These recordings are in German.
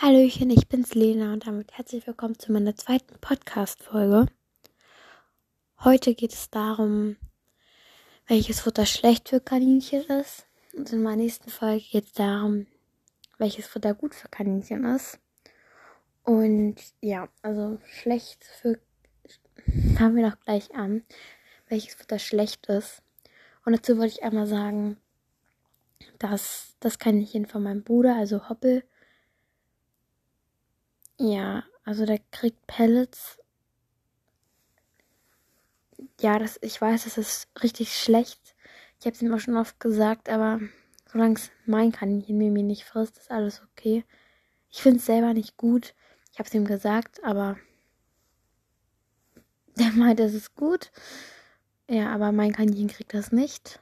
Hallöchen, ich bin's Lena und damit herzlich willkommen zu meiner zweiten Podcast-Folge. Heute geht es darum, welches Futter schlecht für Kaninchen ist. Und in meiner nächsten Folge geht es darum, welches Futter gut für Kaninchen ist. Und ja, also schlecht für. Fangen wir doch gleich an, welches Futter schlecht ist. Und dazu wollte ich einmal sagen, dass das Kaninchen von meinem Bruder, also Hoppel, ja, also der kriegt Pellets. Ja, das, ich weiß, das ist richtig schlecht. Ich habe es ihm auch schon oft gesagt, aber solange es mein Kaninchen mir nicht frisst, ist alles okay. Ich finde es selber nicht gut. Ich habe es ihm gesagt, aber der meint, es ist gut. Ja, aber mein Kaninchen kriegt das nicht.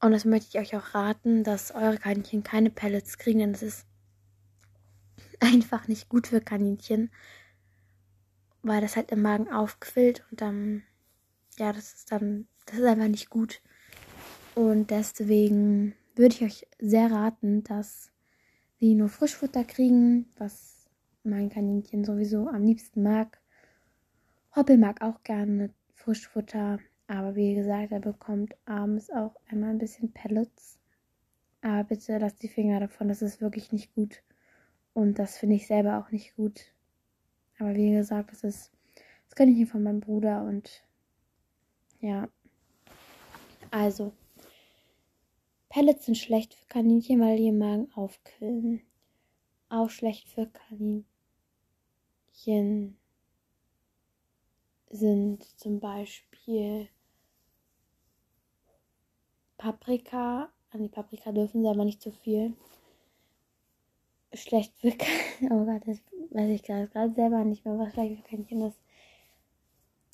Und das möchte ich euch auch raten, dass eure Kaninchen keine Pellets kriegen, denn es ist einfach nicht gut für Kaninchen, weil das halt im Magen aufquillt und dann, ja, das ist dann, das ist einfach nicht gut. Und deswegen würde ich euch sehr raten, dass sie nur Frischfutter kriegen, was mein Kaninchen sowieso am liebsten mag. Hoppel mag auch gerne Frischfutter, aber wie gesagt, er bekommt abends auch einmal ein bisschen Pellets. Aber bitte lasst die Finger davon, das ist wirklich nicht gut. Und das finde ich selber auch nicht gut. Aber wie gesagt, das ist das kann ich nicht von meinem Bruder und ja. Also, Pellets sind schlecht für Kaninchen, weil die im Magen aufquillen. Auch schlecht für Kaninchen sind zum Beispiel Paprika. An die Paprika dürfen sie aber nicht zu viel schlecht für Oh Gott, das weiß ich gerade selber nicht mehr, was schlecht für Kaninchen ist.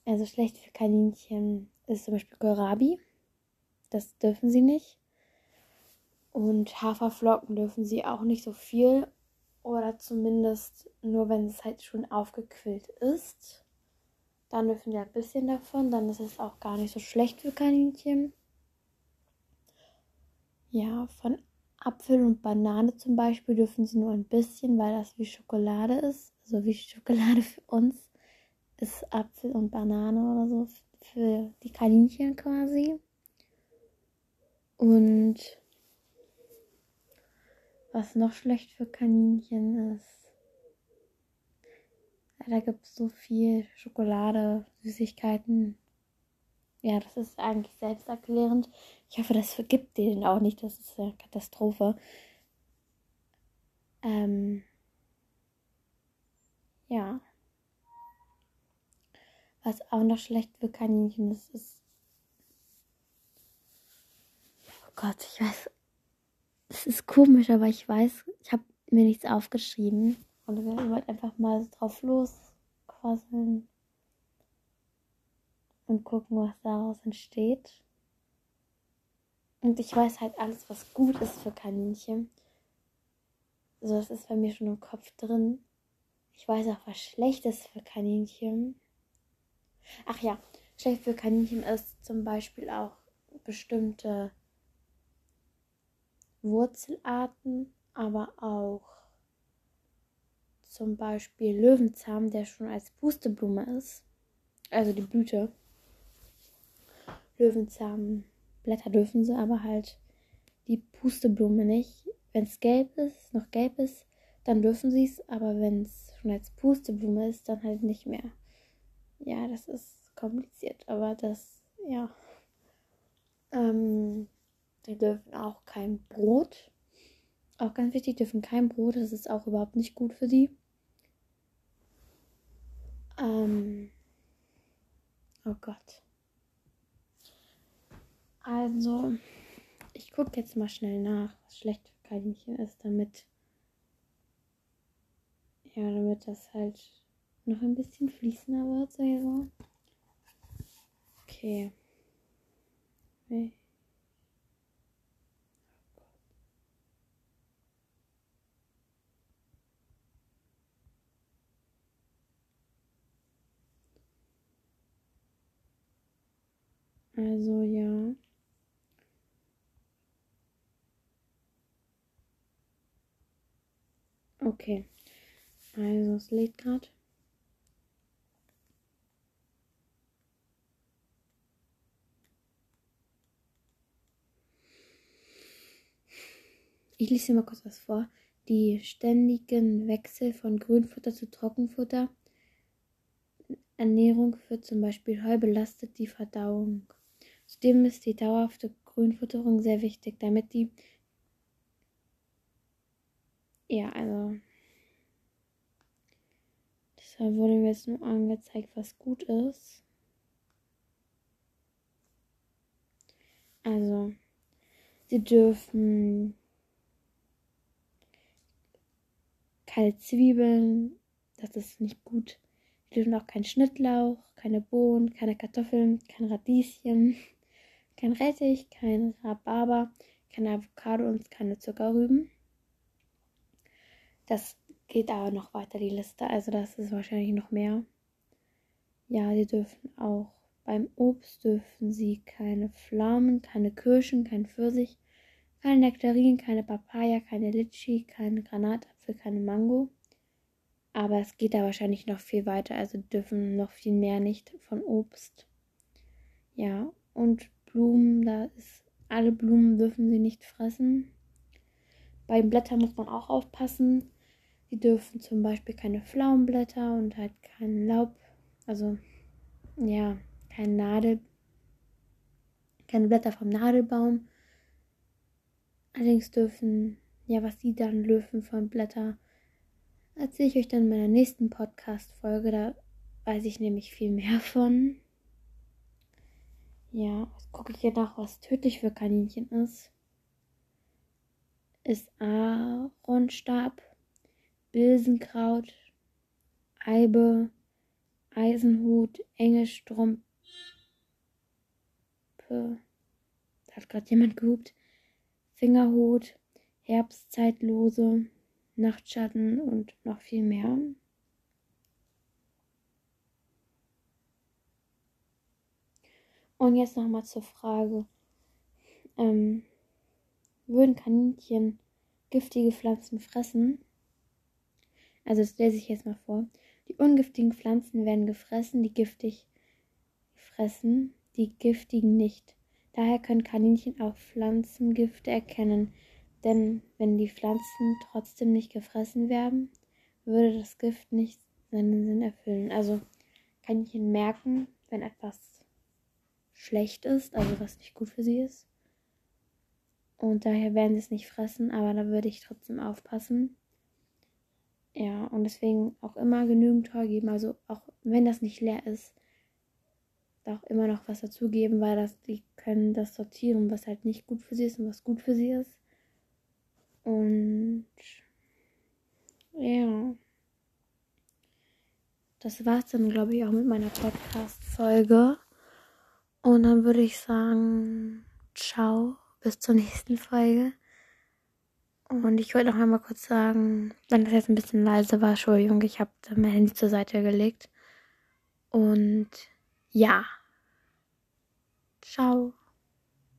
Also schlecht für Kaninchen ist zum Beispiel Kohlrabi. Das dürfen sie nicht. Und Haferflocken dürfen sie auch nicht so viel. Oder zumindest nur, wenn es halt schon aufgequillt ist. Dann dürfen sie ein bisschen davon. Dann ist es auch gar nicht so schlecht für Kaninchen. Ja, von Apfel und Banane zum Beispiel dürfen sie nur ein bisschen, weil das wie Schokolade ist. Also wie Schokolade für uns ist Apfel und Banane oder so für die Kaninchen quasi. Und was noch schlecht für Kaninchen ist, da gibt es so viel Schokolade, Süßigkeiten, ja, das ist eigentlich selbsterklärend. Ich hoffe, das vergibt denen auch nicht. Das ist eine Katastrophe. Ähm, ja. Was auch noch schlecht für Kaninchen ist, ist. Oh Gott, ich weiß. Es ist komisch, aber ich weiß, ich habe mir nichts aufgeschrieben. Und ich wollte einfach mal drauf losquasseln und gucken, was daraus entsteht. Und ich weiß halt alles, was gut ist für Kaninchen. So, das ist bei mir schon im Kopf drin. Ich weiß auch, was schlecht ist für Kaninchen. Ach ja, schlecht für Kaninchen ist zum Beispiel auch bestimmte Wurzelarten, aber auch zum Beispiel Löwenzahn, der schon als Pusteblume ist. Also die Blüte. Löwenzahnblätter dürfen sie, aber halt die Pusteblume nicht. Wenn es gelb ist, noch gelb ist, dann dürfen sie es, aber wenn es schon als Pusteblume ist, dann halt nicht mehr. Ja, das ist kompliziert, aber das, ja. Ähm, die dürfen auch kein Brot. Auch ganz wichtig, dürfen kein Brot, das ist auch überhaupt nicht gut für sie. Ähm, oh Gott. Also, ich gucke jetzt mal schnell nach, was schlecht für Kaninchen ist, damit. Ja, damit das halt noch ein bisschen fließender wird, so. Okay. Okay. Also ja. Okay. Also es lädt gerade. Ich lese mal kurz was vor. Die ständigen Wechsel von Grünfutter zu Trockenfutter. Ernährung für zum Beispiel Heu belastet die Verdauung. Zudem ist die dauerhafte Grünfutterung sehr wichtig, damit die ja, also deshalb wurde mir jetzt nur angezeigt, was gut ist. Also, sie dürfen keine Zwiebeln, das ist nicht gut. Sie dürfen auch keinen Schnittlauch, keine Bohnen, keine Kartoffeln, kein Radieschen, kein Rettich, kein Rhabarber, keine Avocado und keine Zuckerrüben. Das geht aber noch weiter, die Liste. Also das ist wahrscheinlich noch mehr. Ja, sie dürfen auch beim Obst dürfen sie keine Pflaumen, keine Kirschen, kein Pfirsich, keine Nektarinen, keine Papaya, keine Litschi, kein Granatapfel, keine Mango. Aber es geht da wahrscheinlich noch viel weiter. Also dürfen noch viel mehr nicht von Obst. Ja, und Blumen, da ist alle Blumen dürfen sie nicht fressen. Bei Blättern muss man auch aufpassen. Sie dürfen zum Beispiel keine Pflaumenblätter und halt kein Laub, also ja, kein Nadel, keine Blätter vom Nadelbaum. Allerdings dürfen, ja, was sie dann dürfen von Blätter, erzähle ich euch dann in meiner nächsten Podcast-Folge. Da weiß ich nämlich viel mehr von. Ja, jetzt gucke ich hier nach, was tödlich für Kaninchen ist. Ist Aaronstab, Bilsenkraut, Eibe, Eisenhut, enge Strumpe. Da hat gerade jemand gehupt. Fingerhut, Herbstzeitlose, Nachtschatten und noch viel mehr. Und jetzt nochmal zur Frage. Ähm, würden Kaninchen giftige Pflanzen fressen? Also das lese ich jetzt mal vor. Die ungiftigen Pflanzen werden gefressen, die giftig fressen, die giftigen nicht. Daher können Kaninchen auch Pflanzengifte erkennen, denn wenn die Pflanzen trotzdem nicht gefressen werden, würde das Gift nicht seinen Sinn erfüllen. Also Kaninchen merken, wenn etwas schlecht ist, also was nicht gut für sie ist. Und daher werden sie es nicht fressen, aber da würde ich trotzdem aufpassen. Ja, und deswegen auch immer genügend Heu geben. Also auch wenn das nicht leer ist, auch immer noch was dazugeben, weil das, die können das sortieren, was halt nicht gut für sie ist und was gut für sie ist. Und ja. Das war's dann, glaube ich, auch mit meiner Podcast-Folge. Und dann würde ich sagen, ciao, bis zur nächsten Folge. Und ich wollte noch einmal kurz sagen, wenn das jetzt ein bisschen leise war, Entschuldigung, ich habe mein Handy zur Seite gelegt. Und ja. Ciao.